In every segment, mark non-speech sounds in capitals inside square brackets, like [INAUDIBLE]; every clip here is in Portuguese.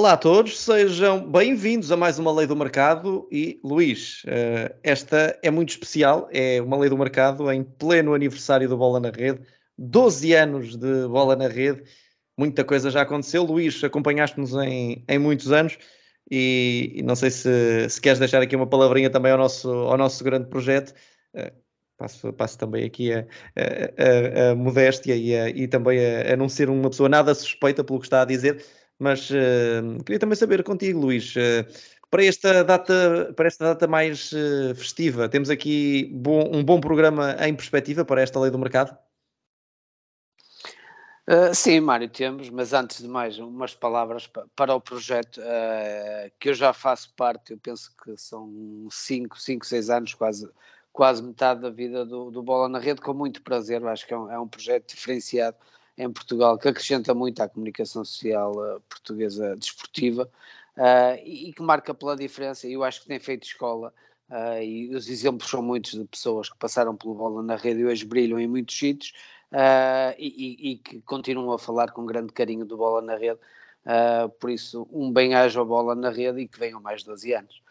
Olá a todos, sejam bem-vindos a mais uma Lei do Mercado e Luís, eh, esta é muito especial, é uma Lei do Mercado em pleno aniversário do Bola na Rede, 12 anos de Bola na Rede, muita coisa já aconteceu. Luís, acompanhaste-nos em, em muitos anos e, e não sei se, se, queres deixar aqui uma palavrinha também ao nosso, ao nosso grande projeto. Eh, passo, passo também aqui a, a, a, a modéstia e, e também a, a não ser uma pessoa nada suspeita pelo que está a dizer mas uh, queria também saber contigo, Luís, uh, para esta data, para esta data mais uh, festiva, temos aqui bom, um bom programa em perspectiva para esta lei do mercado? Uh, sim, Mário, temos, mas antes de mais, umas palavras para o projeto uh, que eu já faço parte, eu penso que são 5, 5, 6 anos, quase, quase metade da vida do, do Bola na Rede, com muito prazer, acho que é um, é um projeto diferenciado em Portugal que acrescenta muito à comunicação social uh, portuguesa desportiva uh, e, que marca pela diferença. Eu acho que tem feito escola uh, e os exemplos são muitos de pessoas que passaram pelo bola na rede e hoje brilham em muitos sítios e, que continuam a falar com grande carinho do bola na rede. por isso, um bem-ajo à bola na rede e que venham mais 12 anos.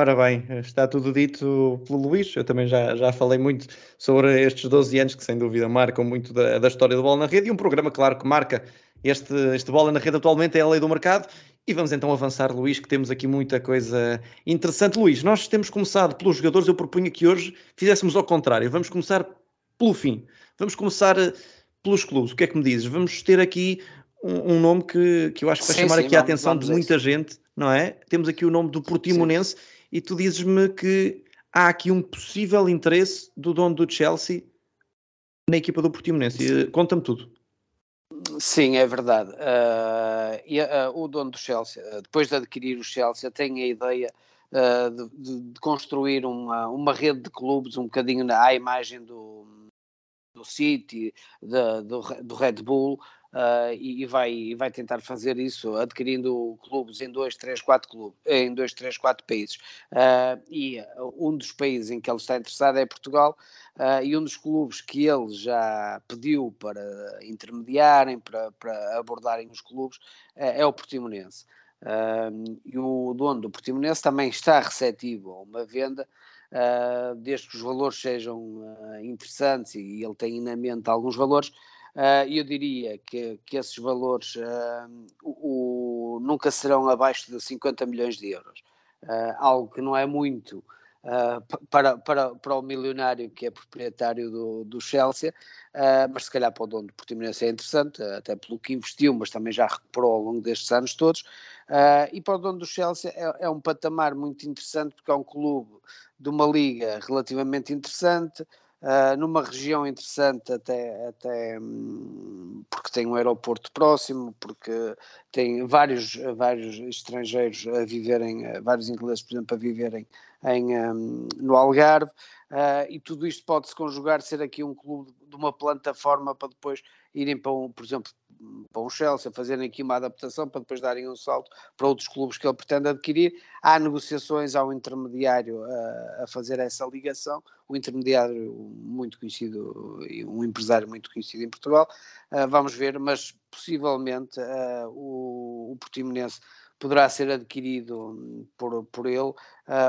Ora bem, está tudo dito pelo Luís. Eu também já, já falei muito sobre estes 12 anos que, sem dúvida, marcam muito da, da história do Bola na Rede. E um programa, claro, que marca este, este Bola na Rede atualmente é a lei do mercado. E vamos então avançar, Luís, que temos aqui muita coisa interessante. Luís, nós temos começado pelos jogadores. Eu propunha que hoje fizéssemos ao contrário. Vamos começar pelo fim. Vamos começar eh, pelos clubes. O que é que me dizes? Vamos ter aqui um, um nome que, que eu acho que vai sim, chamar sim, aqui vamos, a atenção de muita gente, não é? Temos aqui o nome do Portimonense. Sim e tu dizes-me que há aqui um possível interesse do dono do Chelsea na equipa do Portimonense. Conta-me tudo. Sim, é verdade. Uh, e, uh, o dono do Chelsea, uh, depois de adquirir o Chelsea, tem a ideia de, de, de, construir uma, uma rede de clubes um bocadinho à imagem do, do City, do, do Red Bull, uh, e, vai, e vai tentar fazer isso adquirindo clubes em dois, três, quatro clubes, em dois, três, quatro países. Uh, e um dos países em que ele está interessado é Portugal. Uh, e um dos clubes que ele já pediu para intermediarem, para, para abordarem os clubes, é o Portimonense. e o dono do Portimonense também está receptivo a uma venda, desde que os valores sejam interessantes e ele tem na mente alguns valores, Uh, eu diria que, que esses valores uh, o, o, nunca serão abaixo de 50 milhões de euros. Uh, algo que não é muito para, para, para o milionário que é proprietário do, do Chelsea, mas se calhar para o dono do Portimonense é interessante, até pelo que investiu, mas também já recuperou ao longo destes anos todos. e para o dono do Chelsea é, é um patamar muito interessante porque é um clube de uma liga relativamente interessante, Uh, numa região interessante até, até um, porque tem um aeroporto próximo, porque tem vários, vários estrangeiros a viverem, vários ingleses, por exemplo, a viverem em, um, no Algarve, uh, e tudo isto pode-se conjugar, ser aqui um clube de uma plataforma para depois irem para, um, por exemplo, para um Chelsea, fazerem aqui uma adaptação para depois darem um salto para outros clubes que ele pretende adquirir. Há negociações, há um intermediário a, a fazer essa ligação, um intermediário muito conhecido e um empresário muito conhecido em Portugal. Uh, vamos ver, mas possivelmente uh, o, o Portimonense poderá ser adquirido por, por ele, uh,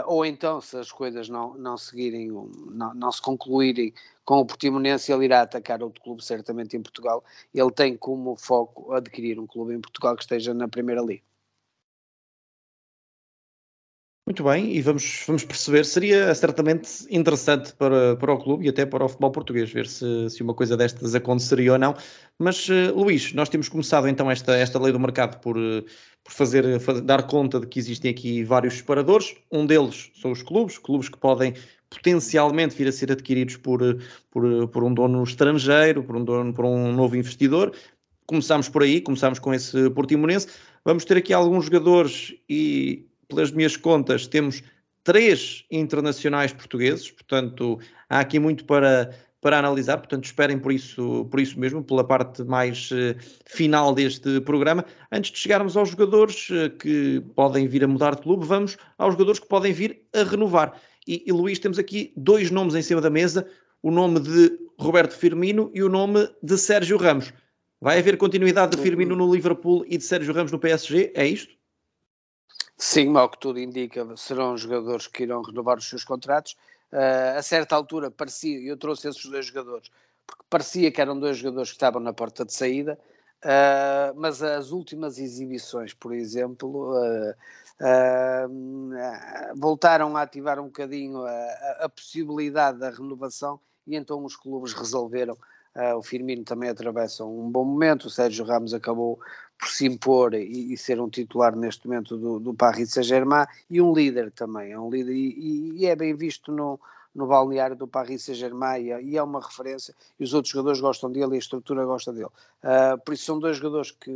ou então, se as coisas não, não seguirem, não, não se concluírem com o Portimonense, ele irá atacar outro clube, certamente em Portugal. Ele tem como foco adquirir um clube em Portugal que esteja na Primeira Liga. Muito bem, e vamos, vamos perceber, seria certamente interessante para, para o clube e até para o futebol português, ver se, se uma coisa destas aconteceria ou não. Mas, uh, Luís, nós temos começado então esta, esta lei do mercado por, uh, por fazer, fazer, dar conta de que existem aqui vários separadores. Um deles são os clubes, clubes que podem potencialmente vir a ser adquiridos por, por, por um dono estrangeiro, por um, dono, por um novo investidor. Começamos por aí, começamos com esse Portimonense. Vamos ter aqui alguns jogadores e pelas minhas contas, temos três internacionais portugueses, portanto, há aqui muito para, para analisar, portanto, esperem por isso, por isso mesmo, pela parte mais uh, final deste programa. Antes de chegarmos aos jogadores uh, que podem vir a mudar de clube, vamos aos jogadores que podem vir a renovar. E, e Luís, temos aqui dois nomes em cima da mesa, o nome de Roberto Firmino e o nome de Sérgio Ramos. Vai haver continuidade de Firmino no Liverpool e de Sérgio Ramos no PSG? É isto? Sim, ao que tudo indica, serão jogadores que irão renovar os seus contratos. Uh, a certa altura parecia, eu trouxe esses dois jogadores, porque parecia que eram dois jogadores que estavam na porta de saída, uh, mas as últimas exibições, por exemplo, uh, voltaram a ativar um bocadinho a, a, possibilidade da renovação e então os clubes resolveram o Firmino também atravessa um bom momento, o Sérgio Ramos acabou por se impor e, e ser um titular neste momento do, do Paris Saint-Germain e um líder também, é um líder e, e é bem visto no, no balneário do Paris Saint-Germain é, e é uma referência e os outros jogadores gostam dele e a estrutura gosta dele. Uh, por isso são dois jogadores que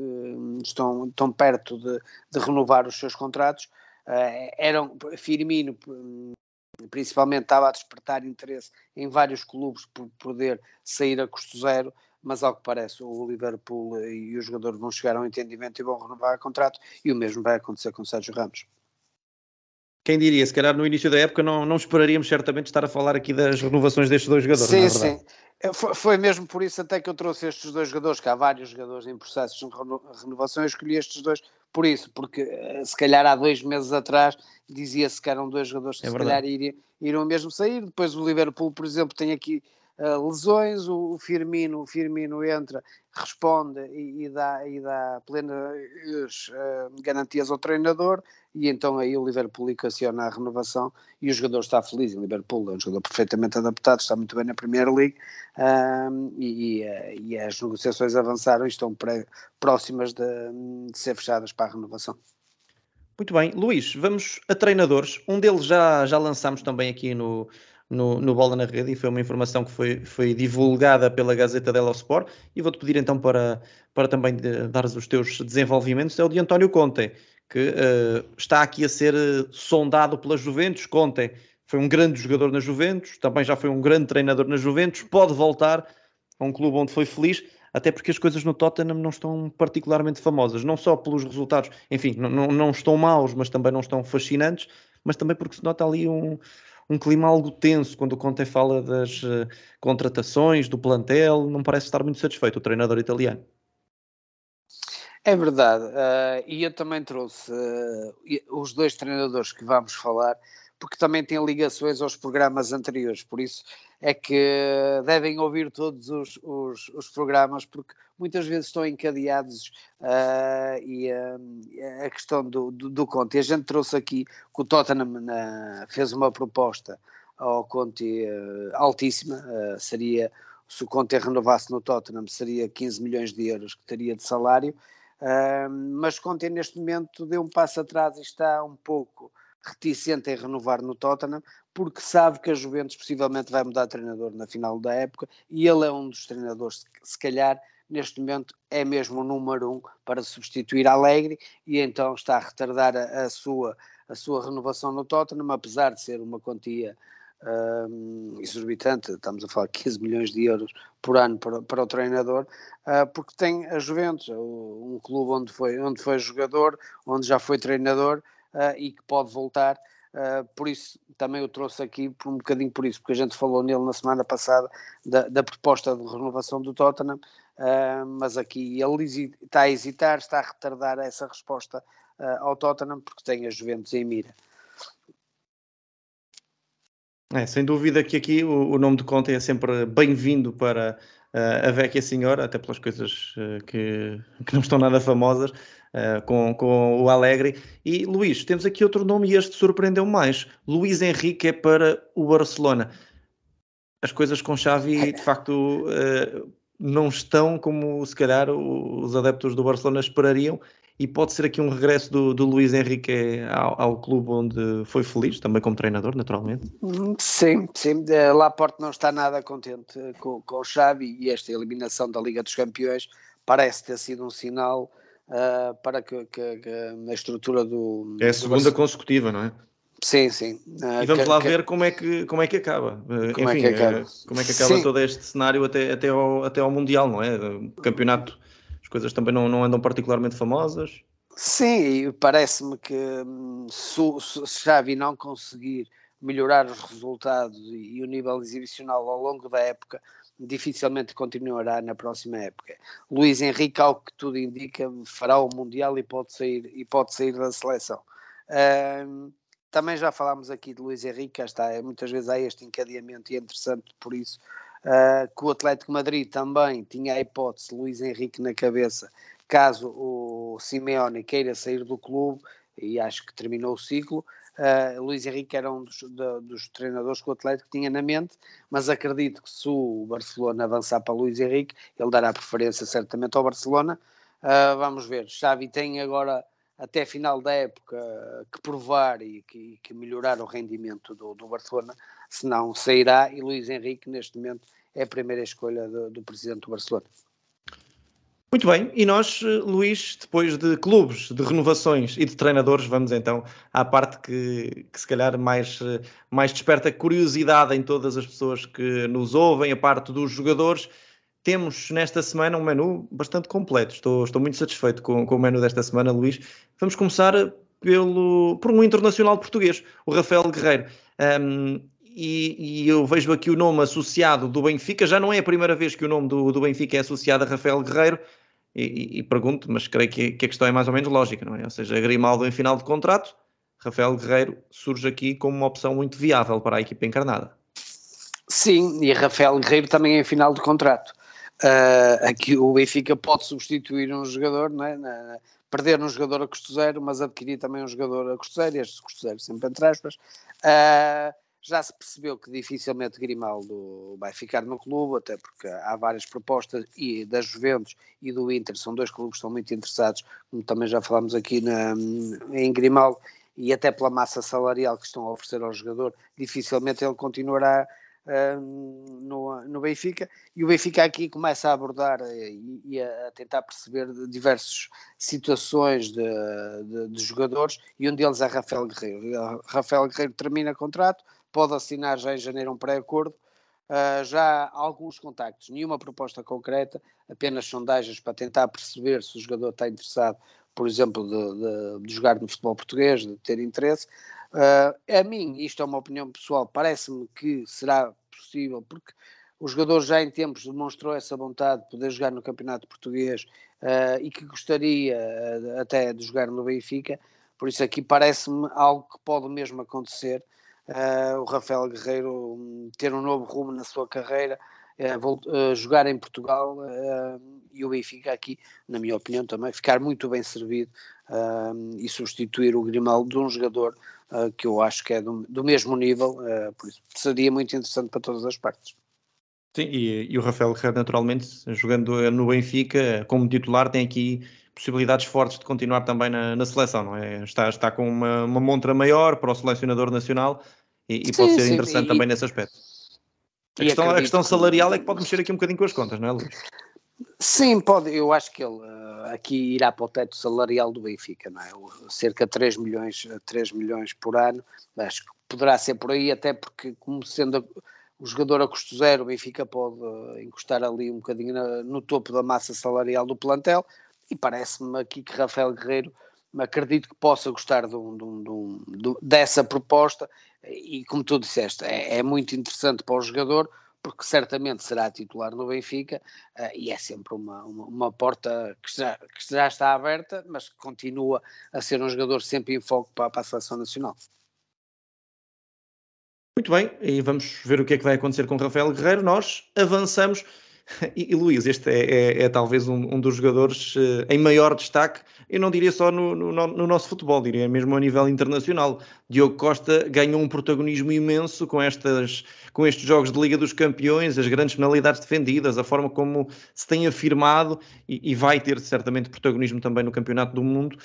estão, estão perto de, de renovar os seus contratos. Uh, eram Firmino principalmente estava a despertar interesse em vários clubes por poder sair a custo zero, mas ao que parece o Liverpool e o jogador vão chegar a um entendimento e vão renovar o contrato e o mesmo vai acontecer com o Sérgio Ramos. Quem diria, se calhar no início da época não, não esperaríamos certamente estar a falar aqui das renovações destes dois jogadores, sim, Sim, é, foi, foi mesmo por isso até que eu trouxe estes dois jogadores, que há vários jogadores em processos de renovação, eu escolhi estes dois por isso, porque eh, se calhar há dois meses atrás dizia-se que eram dois jogadores que é se verdade. calhar iriam, iriam mesmo sair. Depois o Liverpool, por exemplo, tem aqui uh, lesões, o, Firmino, o Firmino entra, responde e, e dá, e dá plenas uh, garantias ao treinador e então aí o Liverpool equaciona a renovação e o jogador está feliz. O Liverpool é um jogador perfeitamente adaptado, está muito bem na Premier League um, e, e, e, as negociações avançaram e estão pré, próximas de, de, ser fechadas para a renovação. Muito bem, Luís, vamos a treinadores. Um deles já, já lançámos também aqui no, no, no Bola na Rede e foi uma informação que foi, foi divulgada pela Gazeta dello Sport. E vou-te pedir então para, para também dar os teus desenvolvimentos, é o de António Conte que uh, está aqui a ser uh, sondado pela Juventus. Conte foi um grande jogador na Juventus, também já foi um grande treinador na Juventus, pode voltar a um clube onde foi feliz, até porque as coisas no Tottenham não estão particularmente famosas, não só pelos resultados, enfim, não, não, não estão maus, mas também não estão fascinantes, mas também porque se nota ali um, um clima algo tenso quando o Conte fala das uh, contratações, do plantel, não parece estar muito satisfeito o treinador italiano. É verdade, uh, e eu também trouxe uh, os dois treinadores que vamos falar, porque também têm ligações aos programas anteriores, por isso é que devem ouvir todos os, os, os programas, porque muitas vezes estão encadeados uh, e a questão do, do, do Conte. A gente trouxe aqui que o Tottenham na, fez uma proposta ao Conte altíssima, seria, se o Conte renovasse no Tottenham, seria 15 milhões de euros que teria de salário, Uh, mas Conte neste momento deu um passo atrás e está um pouco reticente em renovar no Tottenham, porque sabe que a Juventus possivelmente vai mudar de treinador na final da época e ele é um dos treinadores se calhar, neste momento é mesmo o número um para substituir Alegre e então está a retardar a, a sua, a sua renovação no Tottenham, apesar de ser uma quantia uh, exorbitante, estamos a falar de 15 milhões de euros por ano para, para o treinador, uh, porque tem a Juventus, um clube onde foi, onde foi jogador, onde já foi treinador uh, e que pode voltar. Uh, por isso também o trouxe aqui por um bocadinho por isso, porque a gente falou nele na semana passada da, da proposta de renovação do Tottenham, uh, mas aqui ele está a hesitar, está a retardar essa resposta ao Tottenham porque tem a Juventus em mira. É, sem dúvida que aqui o, o nome de Conte é sempre bem-vindo para uh, a Vecchia Senhora, até pelas coisas uh, que, que não estão nada famosas, uh, com, com o Alegre. E Luís, temos aqui outro nome e este surpreendeu mais. Luís Henrique é para o Barcelona. As coisas com Xavi, de facto, não estão como se calhar os adeptos do Barcelona esperariam e pode ser aqui um regresso do, do Luís Henrique ao, ao, clube onde foi feliz, também como treinador, naturalmente. Sim, sim. Eh, Laporte não está nada contente com, com o Xavi e esta eliminação da Liga dos Campeões parece ter sido um sinal uh, para que, que, que, a estrutura do. É a segunda do consecutiva, não é? Sim, sim. Uh, e vamos que, lá ver como é que, como é que acaba. Uh, como enfim, é que acaba, como é que acaba todo este cenário até, até, ao, até ao Mundial, não é? O campeonato as coisas também não, não andam particularmente famosas. Sim, parece-me que hum, se, se Xavi não conseguir melhorar os resultados e, e o nível exibicional ao longo da época, dificilmente continuará na próxima época. Luís Henrique, ao que tudo indica, fará o Mundial e pode sair, e pode sair da seleção. Uh, também já falámos aqui de Luís Henrique, está, muitas vezes há este encadeamento e é interessante por isso uh, que o Atlético Madrid também tinha a hipótese de Luís Henrique na cabeça, caso o Simeone queira sair do clube, e acho que terminou o ciclo. Uh, Luís Henrique era um dos, de, dos, treinadores que o Atlético tinha na mente, mas acredito que se o Barcelona avançar para Luís Henrique, ele dará preferência certamente ao Barcelona. Uh, vamos ver, Xavi tem agora até final da época que provar e que, que melhorar o rendimento do, do, Barcelona, senão sairá e Luís Henrique neste momento é a primeira escolha do, do presidente do Barcelona. Muito bem, e nós, eh, Luís, depois de clubes, de renovações e de treinadores, vamos então à parte que, que se calhar mais, eh, mais desperta curiosidade em todas as pessoas que nos ouvem, a parte dos jogadores. Temos nesta semana um menu bastante completo. Estou, estou muito satisfeito com, com o menu desta semana, Luís. Vamos começar pelo, por um internacional português, o Rafael Guerreiro. Um, e, e, eu vejo aqui o nome associado do Benfica. Já não é a primeira vez que o nome do, do Benfica é associado a Rafael Guerreiro e, e, pergunto, mas creio que, que, a questão é mais ou menos lógica, não é? Ou seja, Grimaldo em final de contrato, Rafael Guerreiro surge aqui como uma opção muito viável para a equipa encarnada. Sim, e Rafael Guerreiro também é em final de contrato. Uh, aqui o Benfica pode substituir um jogador, não é? Na, perder um jogador a custo zero, mas adquirir também um jogador a custo zero, este custo zero sempre entre aspas. Uh, já se percebeu que dificilmente Grimaldo vai ficar no clube, até porque há várias propostas e da Juventus e do Inter, são dois clubes que estão muito interessados, como também já falámos aqui na, em Grimaldo, e até pela massa salarial que estão a oferecer ao jogador, dificilmente ele continuará uh, no, no Benfica, e o Benfica aqui começa a abordar e, e a, tentar perceber diversas situações de, de, de, jogadores, e um deles é Rafael Guerreiro. Rafael Guerreiro termina contrato, pode assinar já em janeiro um pré-acordo. Uh, já há alguns contactos, nenhuma proposta concreta, apenas sondagens para tentar perceber se o jogador está interessado, por exemplo, de, de, de jogar no futebol português, de ter interesse. Uh, a mim, isto é uma opinião pessoal, parece-me que será possível, porque o jogador já em tempos demonstrou essa vontade de poder jogar no Campeonato Português uh, e que gostaria até de jogar no Benfica, por isso aqui parece-me algo que pode mesmo acontecer uh, o Rafael Guerreiro um, ter um novo rumo na sua carreira, uh, jogar em Portugal e o Benfica aqui, na minha opinião também, ficar muito bem servido e substituir o Grimaldo de um jogador que eu acho que é do, do mesmo nível, por isso seria muito interessante para todas as partes. Sim, e, e, o Rafael Guerreiro, naturalmente, jogando no Benfica como titular, tem aqui possibilidades fortes de continuar também na, na seleção, não é? Está, está com uma, uma montra maior para o selecionador nacional e, e sim, pode ser sim, interessante e, também nesse aspecto. A questão, a questão salarial é que pode mexer aqui um bocadinho com as contas, não é, Luís? Sim, pode. Eu acho que ele uh, aqui irá para o teto salarial do Benfica, não é? cerca de 3 milhões, 3 milhões por ano. Acho que poderá ser por aí, até porque, como sendo a, o jogador a custo zero, o Benfica pode uh, encostar ali um bocadinho na, no topo da massa salarial do plantel e parece-me aqui que Rafael Guerreiro acredito que possa gostar de um, de um, de um, dessa proposta e como tu disseste, é, é, muito interessante para o jogador porque certamente será titular no Benfica uh, e é sempre uma, uma, uma porta que já, que já, está aberta, mas que continua a ser um jogador sempre em foco para, para a seleção nacional. Muito bem, e vamos ver o que é que vai acontecer com Rafael Guerreiro. Nós avançamos [LAUGHS] e, e Luís, este é, é, é talvez um, um, dos jogadores uh, em maior destaque, eu não diria só no, no, no, nosso futebol, diria mesmo a nível internacional. Diogo Costa ganhou um protagonismo imenso com, estas, com estes jogos de Liga dos Campeões, as grandes penalidades defendidas, a forma como se tem afirmado e, e vai ter certamente protagonismo também no Campeonato do Mundo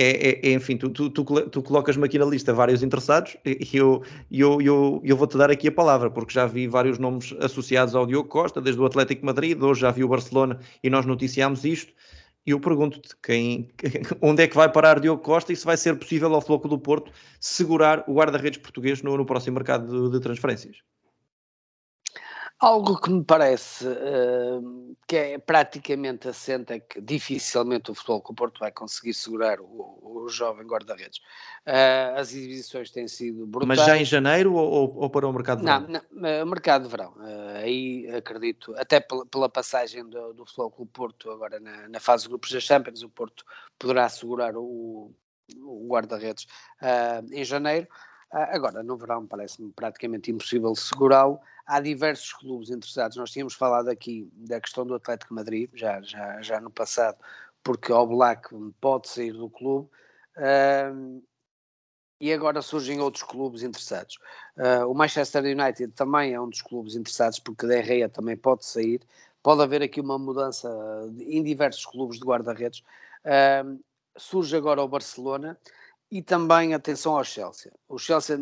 é, é, enfim, tu, tu, tu, tu colocas-me aqui na lista vários interessados e eu, eu, eu, eu vou-te dar aqui a palavra, porque já vi vários nomes associados ao Diogo Costa, desde o Atlético Madrid, hoje já vi o Barcelona e nós noticiámos isto. E eu pergunto-te quem, [LAUGHS] onde é que vai parar Diogo Costa e se vai ser possível ao Floco do Porto segurar o guarda-redes português no, no próximo mercado de, de transferências. Algo que me parece uh, que é praticamente assente é que dificilmente o futebol com o Porto vai conseguir segurar o, o jovem guarda-redes. Uh, as exibições têm sido brutais. Mas já em janeiro ou, ou para o mercado de verão? Não, não mercado de verão. Uh, aí acredito, até pela, pela passagem do, do futebol com o Porto agora na, na, fase de grupos da Champions, o Porto poderá segurar o, o guarda-redes em janeiro. agora, no verão parece-me praticamente impossível segurá-lo há diversos clubes interessados. Nós tínhamos falado aqui da questão do Atlético Madrid, já, já, já no passado, porque o Black pode sair do clube. E agora surgem outros clubes interessados. Uh, o Manchester United também é um dos clubes interessados, porque De Gea também pode sair. Pode haver aqui uma mudança em diversos clubes de guarda-redes. Uh, surge agora o Barcelona e também atenção ao Chelsea. O Chelsea,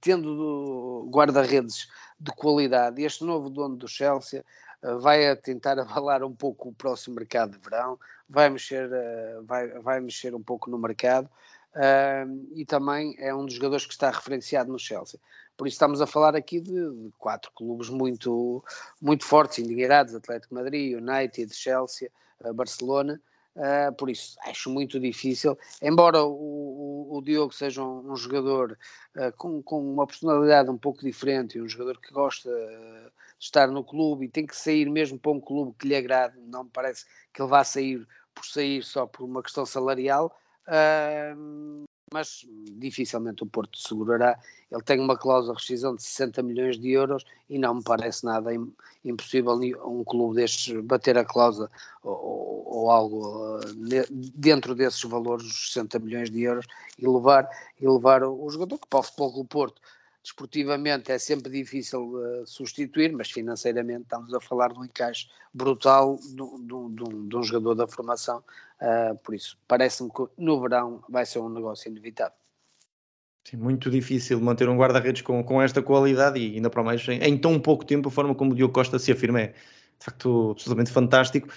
tendo guarda-redes de qualidade, este novo dono do Chelsea uh, vai tentar [LAUGHS] abalar um pouco o próximo mercado de verão, vai mexer, uh, vai, vai mexer um pouco no mercado uh, e também é um dos jogadores que está referenciado no Chelsea. Por isso estamos a falar aqui de, quatro clubes muito, muito fortes, endinheirados, Atlético Madrid, United, Chelsea, Barcelona, Uh, por isso, acho muito difícil. Embora o, o, o Diogo seja um, um jogador uh, com, com, uma personalidade um pouco diferente, um jogador que gosta uh, de estar no clube e tem que sair mesmo para um clube que lhe agrade, não me parece que ele vá sair por sair só por uma questão salarial mas dificilmente o Porto segurará. Ele tem uma cláusula de rescisão de 60 milhões de euros e não me parece nada impossível um clube destes bater a cláusula ou, ou algo uh, dentro desses valores, os 60 milhões de euros, e levar, e levar o jogador que para o Futebol Porto desportivamente é sempre difícil uh, substituir, mas financeiramente estamos a falar de um encaixe brutal de um jogador da formação, uh, por isso parece-me que no verão vai ser um negócio inevitável. Sim, muito difícil manter um guarda-redes com, com esta qualidade e ainda para mais em, em, tão pouco tempo a forma como o Diogo Costa se afirma é de facto absolutamente fantástico.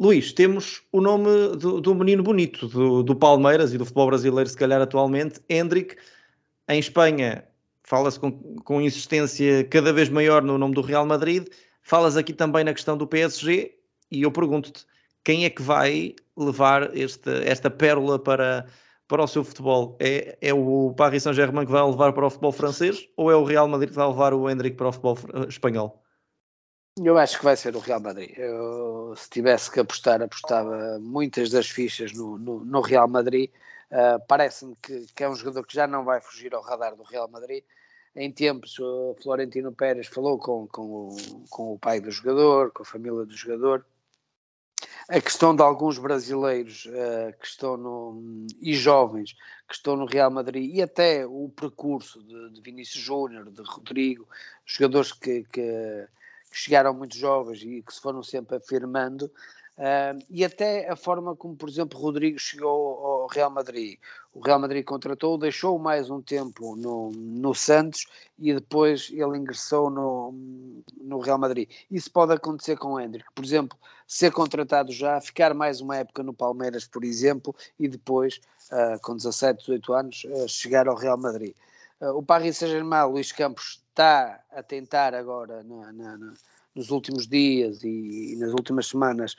Luís, temos o nome do, do menino bonito do, do Palmeiras e do futebol brasileiro, se calhar atualmente, Hendrick. Em Espanha fala-se com, com insistência cada vez maior no nome do Real Madrid, falas aqui também na questão do PSG, e eu pergunto-te, quem é que vai levar esta, esta pérola para, para o seu futebol? É, é o Paris Saint-Germain que vai levar para o futebol francês ou é o Real Madrid que vai levar o Hendrick para o futebol espanhol? Eu acho que vai ser o Real Madrid. Eu, se tivesse que apostar, apostava muitas das fichas no, no, no Real Madrid. Uh, Parece-me que, que, é um jogador que já não vai fugir ao radar do Real Madrid em tempos, o Florentino Pérez falou com, com, o, com o pai do jogador, com a família do jogador. A questão de alguns brasileiros uh, que estão no, e jovens que estão no Real Madrid e até o percurso de, de Vinícius Júnior, de Rodrigo, jogadores que, que, que, chegaram muito jovens e que se foram sempre afirmando, Uh, e até a forma como, por exemplo, Rodrigo chegou ao Real Madrid. O Real Madrid contratou, deixou mais um tempo no, no Santos e depois ele ingressou no, no Real Madrid. Isso pode acontecer com o Hendrick. Por exemplo, ser contratado já, ficar mais uma época no Palmeiras, por exemplo, e depois, uh, com 17, 18 anos, uh, chegar ao Real Madrid. o Paris Saint-Germain, Luís Campos, está a tentar agora, na, na, na, nos últimos dias e nas últimas semanas,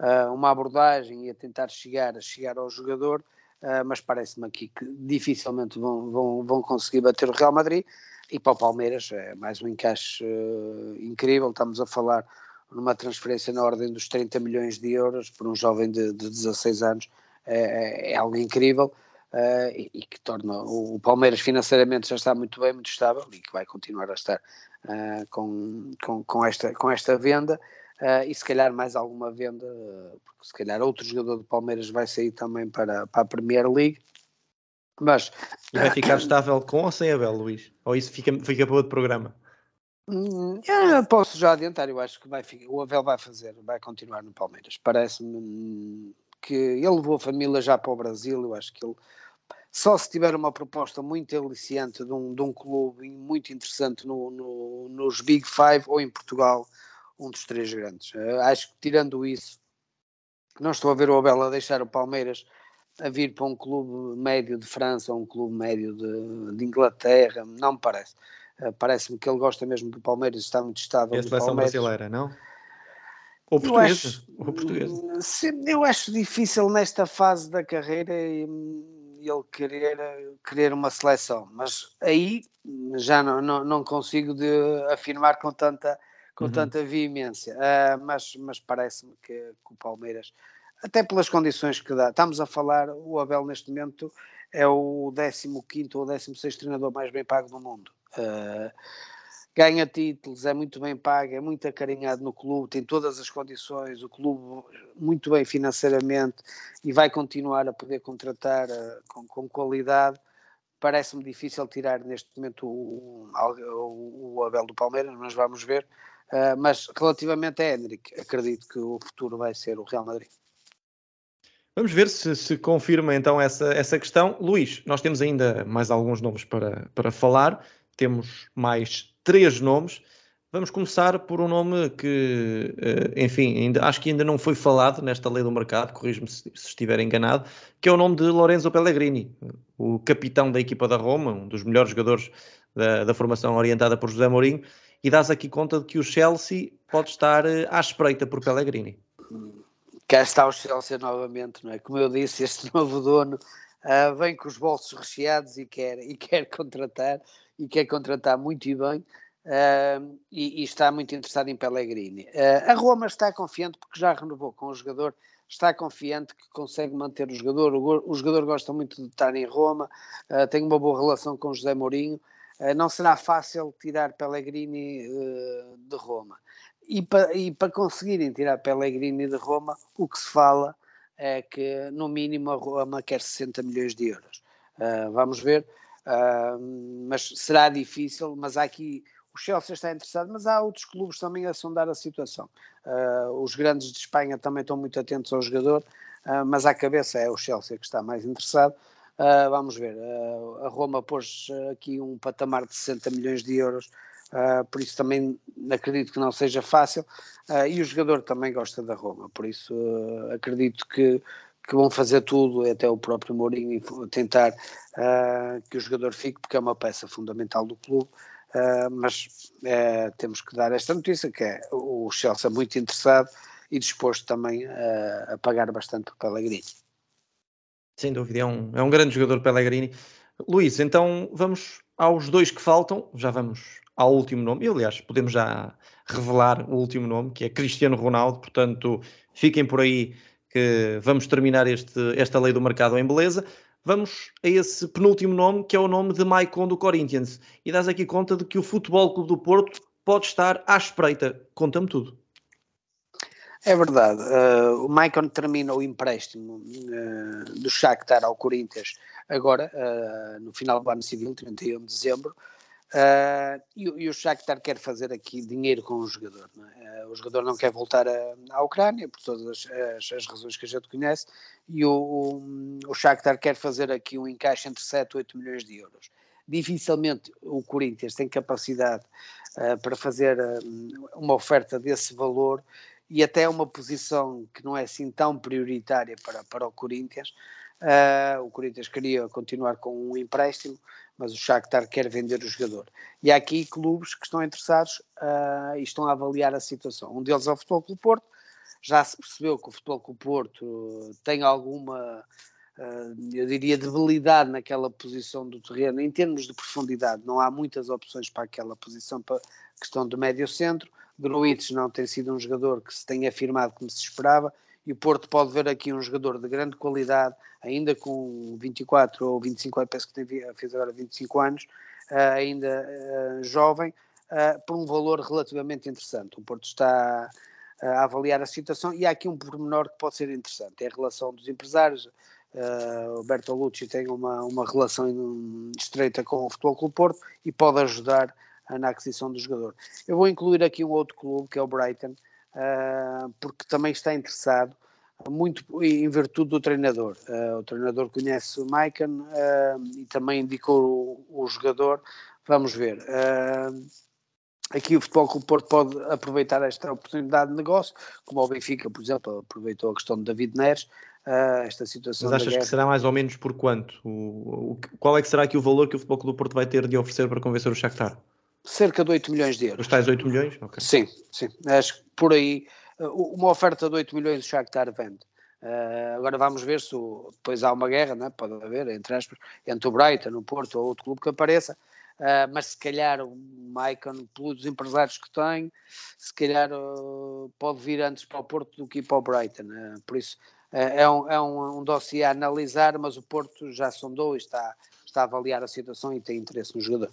uh, uma abordagem e a tentar chegar, a chegar ao jogador, uh, mas parece-me aqui que dificilmente vão, vão, vão conseguir bater o Real Madrid. E para o Palmeiras é mais um encaixe uh, incrível. Estamos a falar numa transferência na ordem dos 30 milhões de euros por um jovem de, de 16 anos. É, é, algo incrível. Uh, e, e, que torna o, o, Palmeiras financeiramente já está muito bem, muito estável e que vai continuar a estar uh, com, com, com, esta, com esta venda Uh, e se calhar mais alguma venda, porque se calhar outro jogador do Palmeiras vai sair também para, para a Premier League. Mas vai ficar estável com ou sem Abel, Luís? Ou isso fica, fica para outro programa? Hum, posso já adiantar, eu acho que vai, o Abel vai fazer, vai continuar no Palmeiras. Parece-me que ele levou a família já para o Brasil, eu acho que ele só se tiver uma proposta muito aliciante de um, de um clube muito interessante no, no, nos Big Five ou em Portugal, um dos três grandes. Uh, acho que tirando isso, não estou a ver o Abel a deixar o Palmeiras a vir para um clube médio de França ou um clube médio de, de Inglaterra, não me parece. Uh, Parece-me que ele gosta mesmo do Palmeiras, está muito estável. É a seleção brasileira, não? Ou portuguesa. Ou portuguesa. Eu acho difícil nesta fase da carreira ele querer, querer uma seleção, mas aí já não, não, não consigo de afirmar com tanta, com uhum. tanta veemência. Uh, mas mas parece-me que, que o Palmeiras, até pelas condições que dá, estamos a falar, o Abel neste momento é o 15 ou 16 treinador mais bem pago do mundo. Uh, ganha títulos, é muito bem pago, é muito acarinhado no clube, tem todas as condições, o clube muito bem financeiramente e vai continuar a poder contratar uh, com, com, qualidade. Parece-me difícil tirar neste momento o, o, o, Abel do Palmeiras, mas vamos ver. Uh, mas relativamente a Henrique, acredito que o futuro vai ser o Real Madrid. Vamos ver se se confirma então essa, essa questão. Luís, nós temos ainda mais alguns nomes para, para falar. Temos mais três nomes. Vamos começar por um nome que, eh, enfim, ainda, acho que ainda não foi falado nesta lei do mercado, corrijo-me se, se, estiver enganado, que é o nome de Lorenzo Pellegrini, o capitão da equipa da Roma, um dos melhores jogadores da, da formação orientada por José Mourinho, e dás aqui conta de que o Chelsea pode estar eh, à espreita por Pellegrini. Cá está o Chelsea novamente, não é? Como eu disse, este [LAUGHS] novo dono uh, vem com os bolsos recheados e quer, e quer contratar, e quer contratar muito e bem. Uh, e, e, está muito interessado em Pellegrini. Uh, a Roma está confiante porque já renovou com o jogador, está confiante que consegue manter o jogador. O, o jogador gosta muito de estar em Roma, uh, tem uma boa relação com José Mourinho. Não será fácil tirar Pellegrini de Roma. E para e pa conseguirem tirar Pellegrini de Roma, o que se fala é que no mínimo a Roma quer 60 milhões de euros. vamos ver. mas será difícil, mas há aqui o Chelsea está interessado, mas há outros clubes também a sondar a situação. Uh, os grandes de Espanha também estão muito atentos ao jogador, uh, mas à cabeça é o Chelsea que está mais interessado. Uh, vamos ver, a Roma pôs aqui um patamar de 60 milhões de euros, por isso também acredito que não seja fácil. e o jogador também gosta da Roma, por isso acredito que, que vão fazer tudo, até o próprio Mourinho, tentar que o jogador fique, porque é uma peça fundamental do clube. Uh, mas uh, temos que dar esta notícia que é o Chelsea muito interessado e disposto também uh, a pagar bastante o Pellegrini. Sem dúvida, é um, é um grande jogador Pellegrini. Luís, então vamos aos dois que faltam, já vamos ao último nome, e aliás podemos já revelar o último nome, que é Cristiano Ronaldo, portanto fiquem por aí que vamos terminar este, esta lei do mercado em beleza vamos a esse penúltimo nome, que é o nome de Maicon do Corinthians. E dás aqui conta de que o Futebol Clube do Porto pode estar à espreita. Conta-me tudo. É verdade. Uh, o Maicon termina o empréstimo uh, do Shakhtar ao Corinthians agora, uh, no final do ano civil, 31 de dezembro. Uh, e, e, o Shakhtar quer fazer aqui dinheiro com o jogador. É? Uh, o jogador não quer voltar à Ucrânia, por todas as, as, as, razões que a gente conhece, e o, o, o Shakhtar quer fazer aqui um encaixe entre 7 e 8 milhões de euros. Dificilmente o Corinthians tem capacidade uh, para fazer uma oferta desse valor e até uma posição que não é assim tão prioritária para, para o Corinthians. o Corinthians queria continuar com um empréstimo, mas o Shakhtar quer vender o jogador. E há aqui clubes que estão interessados uh, e estão a avaliar a situação. Um deles é o Futebol Clube Porto. Já se percebeu que o Futebol Clube Porto tem alguma, uh, eu diria, debilidade naquela posição do terreno, em termos de profundidade. Não há muitas opções para aquela posição, para questão do médio-centro. Gruites não tem sido um jogador que se tenha afirmado como se esperava e o Porto pode ver aqui um jogador de grande qualidade, ainda com 24 ou 25 anos, penso que tem, fez agora 25 anos, uh, ainda uh, jovem, uh, por um valor relativamente interessante. O Porto está a avaliar a situação e há aqui um pormenor que pode ser interessante, é a relação dos empresários. o Bertolucci tem uma, uma relação estreita com o Futebol Clube Porto e pode ajudar na aquisição do jogador. Eu vou incluir aqui um outro clube, que é o Brighton, uh, porque também está interessado muito em virtude do treinador. Uh, o treinador conhece o Maicon uh, e também indicou o, o, jogador. Vamos ver. aqui o Futebol Clube Porto pode aproveitar esta oportunidade de negócio, como o Benfica, por exemplo, aproveitou a questão de David Neres, esta situação. Mas achas que será mais ou menos por quanto? O, o, qual é que será aqui o valor que o Futebol Clube Porto vai ter de oferecer para convencer o Shakhtar? Cerca de 8 milhões de euros. Os tais 8 milhões? Okay. Sim, sim. Acho que por aí, uma oferta de 8 milhões o Shakhtar vende. Uh, agora vamos ver se o, depois há uma guerra, né? pode haver, entre aspas, entre o Brighton, o Porto ou outro clube que apareça, uh, mas se calhar o Maicon, pelos empresários que tem, se calhar uh, pode vir antes para o Porto do que para o Brighton. por isso é, um, é um, um dossiê a analisar, mas o Porto já sondou e está, está a avaliar a situação e tem interesse no jogador.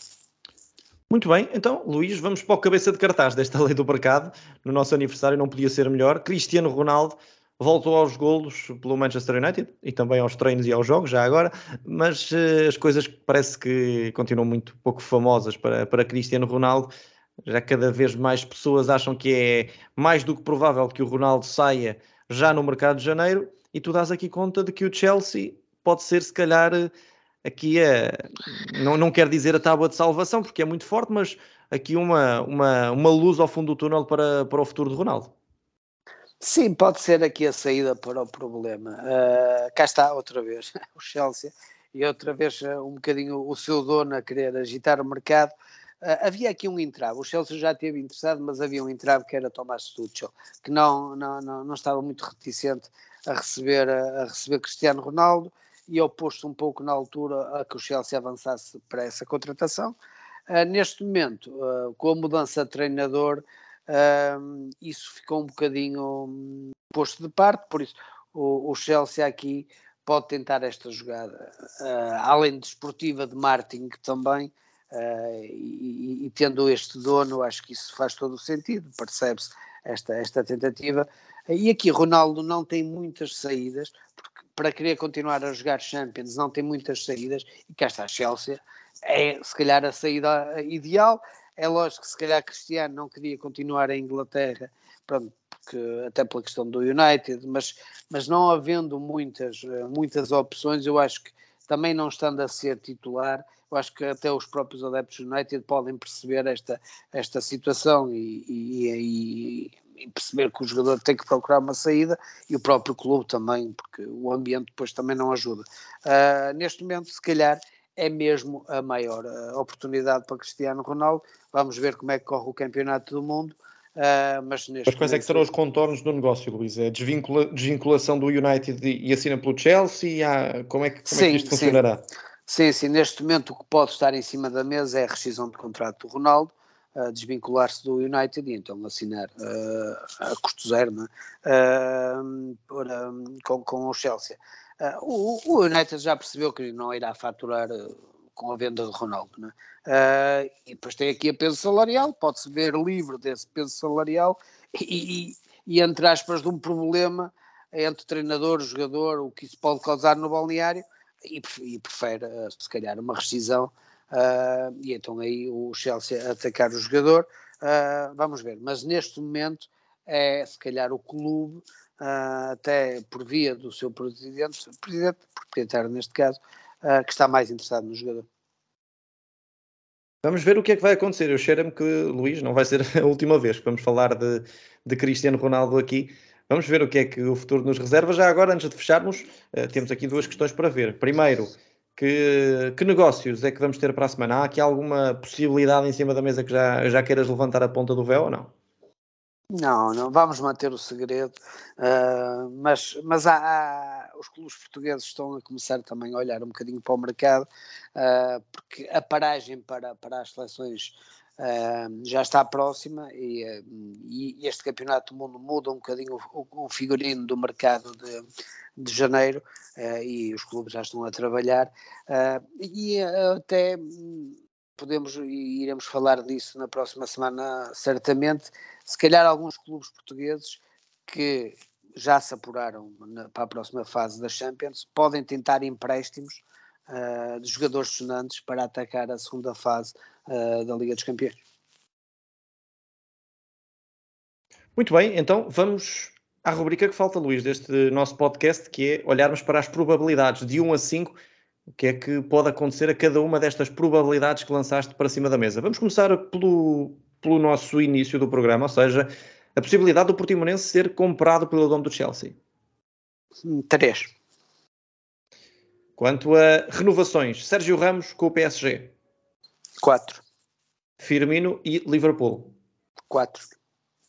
Muito bem, então Luís, vamos para o cabeça de cartaz desta [LAUGHS] lei do mercado. No nosso aniversário não podia ser melhor. Cristiano Ronaldo voltou aos golos pelo Manchester United e também aos treinos e aos jogos, já agora, mas uh, as coisas parece que continuam muito pouco famosas para, para Cristiano Ronaldo. Já cada vez mais pessoas acham que é mais do que provável que o Ronaldo saia já no mercado de janeiro e tu dás aqui conta de que o Chelsea pode ser, se calhar, aqui a. Não, não quer dizer a tábua de salvação, porque é muito forte, mas aqui uma, uma, uma luz ao fundo do túnel para, para o futuro de Ronaldo. Sim, pode ser aqui a saída para o problema. Uh, cá está outra vez [LAUGHS] o Chelsea e outra vez uh, um bocadinho o seu dono a querer agitar o mercado. Uh, havia aqui um entrave, o Chelsea já esteve interessado, mas havia um entrave que era Tomás Tuchel, que não, não, não, não estava muito reticente a receber, a receber Cristiano Ronaldo e oposto um pouco na altura a que o Chelsea avançasse para essa contratação. Uh, neste momento, uh, com a mudança de treinador, uh, isso ficou um bocadinho um, posto de parte, por isso o, o, Chelsea aqui pode tentar esta jogada, além de esportiva, de marketing também, e, e, tendo este dono, acho que isso faz todo o sentido, percebe-se esta, esta tentativa. E aqui Ronaldo não tem muitas saídas, porque para querer continuar a jogar Champions não tem muitas saídas, e cá está a Chelsea, é se calhar a saída ideal, é lógico que se calhar Cristiano não queria continuar em Inglaterra, pronto, porque, até pela questão do United, mas, mas não havendo muitas, muitas opções, eu acho que também não estando a ser titular, eu acho que até os próprios adeptos do United podem perceber esta, esta situação e, e, e, e, perceber que o jogador tem que procurar uma saída e o próprio clube também, porque o ambiente depois também não ajuda. Uh, neste momento, se calhar, é mesmo a maior uh, oportunidade para Cristiano Ronaldo. Vamos ver como é que corre o campeonato do mundo. Uh, mas, mas quais é que serão os contornos do negócio, Luís? É desvincula, desvinculação do United e, e assina pelo Chelsea? Há, como é que, como sim, é que isto funcionará? Sim. sim, sim. Neste momento o que pode estar em cima da mesa é a rescisão de contrato do Ronaldo, uh, desvincular-se do United e então assinar uh, a custo zero né? com, com o Chelsea. O, o, United já percebeu que não irá faturar com a venda de Ronaldo, né? uh, e depois tem aqui a peso salarial, pode-se ver livre desse peso salarial e, e, e, entre aspas, de um problema entre treinador jogador, o que isso pode causar no balneário, e, e prefere, se calhar, uma rescisão, e então aí o Chelsea atacar o jogador, vamos ver, mas neste momento é, se calhar, o clube uh, até por via do seu presidente, presidente proprietário neste caso, uh, que está mais interessado no jogador. Vamos ver o que é que vai acontecer. Eu cheiro-me que, Luís, não vai ser [LAUGHS] a última vez que vamos falar de, de Cristiano Ronaldo aqui. Vamos ver o que é que o futuro nos reserva. Já agora, antes de fecharmos, uh, temos aqui duas questões para ver. Primeiro, que, que, negócios é que vamos ter para a semana? Há aqui alguma possibilidade em cima da mesa que já, já queiras levantar a ponta do véu ou não? Não, não vamos manter o segredo, uh, mas, mas há, há, os clubes portugueses estão a começar também a olhar um bocadinho para o mercado, uh, porque a paragem para, para as seleções uh, já está próxima e, e, este campeonato do mundo muda um bocadinho o, o figurino do mercado de, de janeiro e os clubes já estão a trabalhar. E até podemos e iremos falar disso na próxima semana certamente. Se calhar alguns clubes portugueses que já se apuraram na, para a próxima fase da Champions podem tentar empréstimos uh, de jogadores sonantes para atacar a segunda fase uh, da Liga dos Campeões. Muito bem, então vamos à rubrica que falta, Luís, deste nosso podcast, que é olharmos para as probabilidades de 1 a 5, o que é que pode acontecer a cada uma destas probabilidades que lançaste para cima da mesa. Vamos começar pelo, pelo nosso início do programa, ou seja, a possibilidade do Portimonense ser comprado pelo dono do Chelsea? Três. Quanto a renovações, Sérgio Ramos com o PSG? Quatro. Firmino e Liverpool. 4.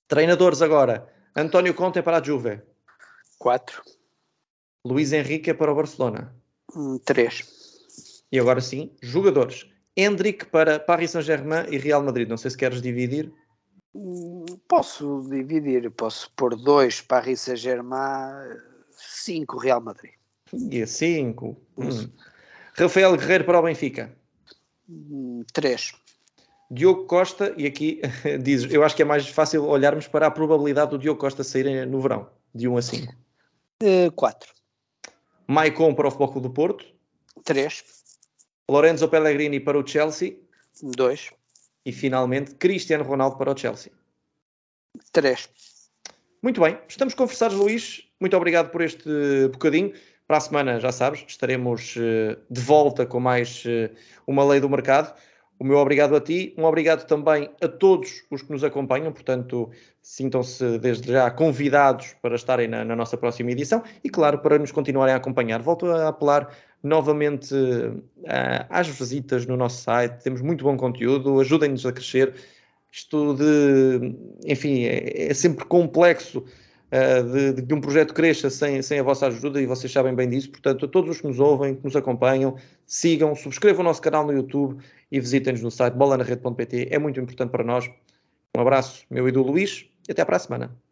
Treinadores agora. António Conte para a Juve. 4. Luís Henrique para o Barcelona. 3. Hum, e agora sim, jogadores. Hendrick para Paris Saint-Germain e Real Madrid. Não sei se queres dividir. Hum, posso dividir, posso pôr 2 Paris Saint-Germain, 5 Real Madrid. E 5. Hum. Rafael Guerreiro para o Benfica. 3. Diogo Costa, e aqui [LAUGHS] diz, eu acho que é mais fácil olharmos para a probabilidade do Diogo Costa sair no verão, de 1 a 5. 4. Maicon para o Futebol Clube do Porto. 3. Lorenzo Pellegrini para o Chelsea. 2. E finalmente Cristiano Ronaldo para o Chelsea. 3. Muito bem, estamos conversados, Luís. Muito obrigado por este bocadinho. Para a semana, já sabes, estaremos eh, de volta com mais eh, uma lei do mercado. O meu obrigado a ti, um obrigado também a todos os que nos acompanham, portanto, sintam-se desde já convidados para estarem na, na, nossa próxima edição e, claro, para nos continuarem a acompanhar. Volto a apelar novamente uh, às visitas no nosso site, temos muito bom conteúdo, ajudem-nos a crescer. Isto de, enfim, é, é sempre complexo de, de, que um projeto cresça sem, sem a vossa ajuda e vocês sabem bem disso. Portanto, a todos os que nos ouvem, que nos acompanham, sigam, subscrevam o nosso canal no YouTube e visitem-nos no site bolanarede.pt. É muito importante para nós. Um abraço, meu e do Luís, e até para a semana.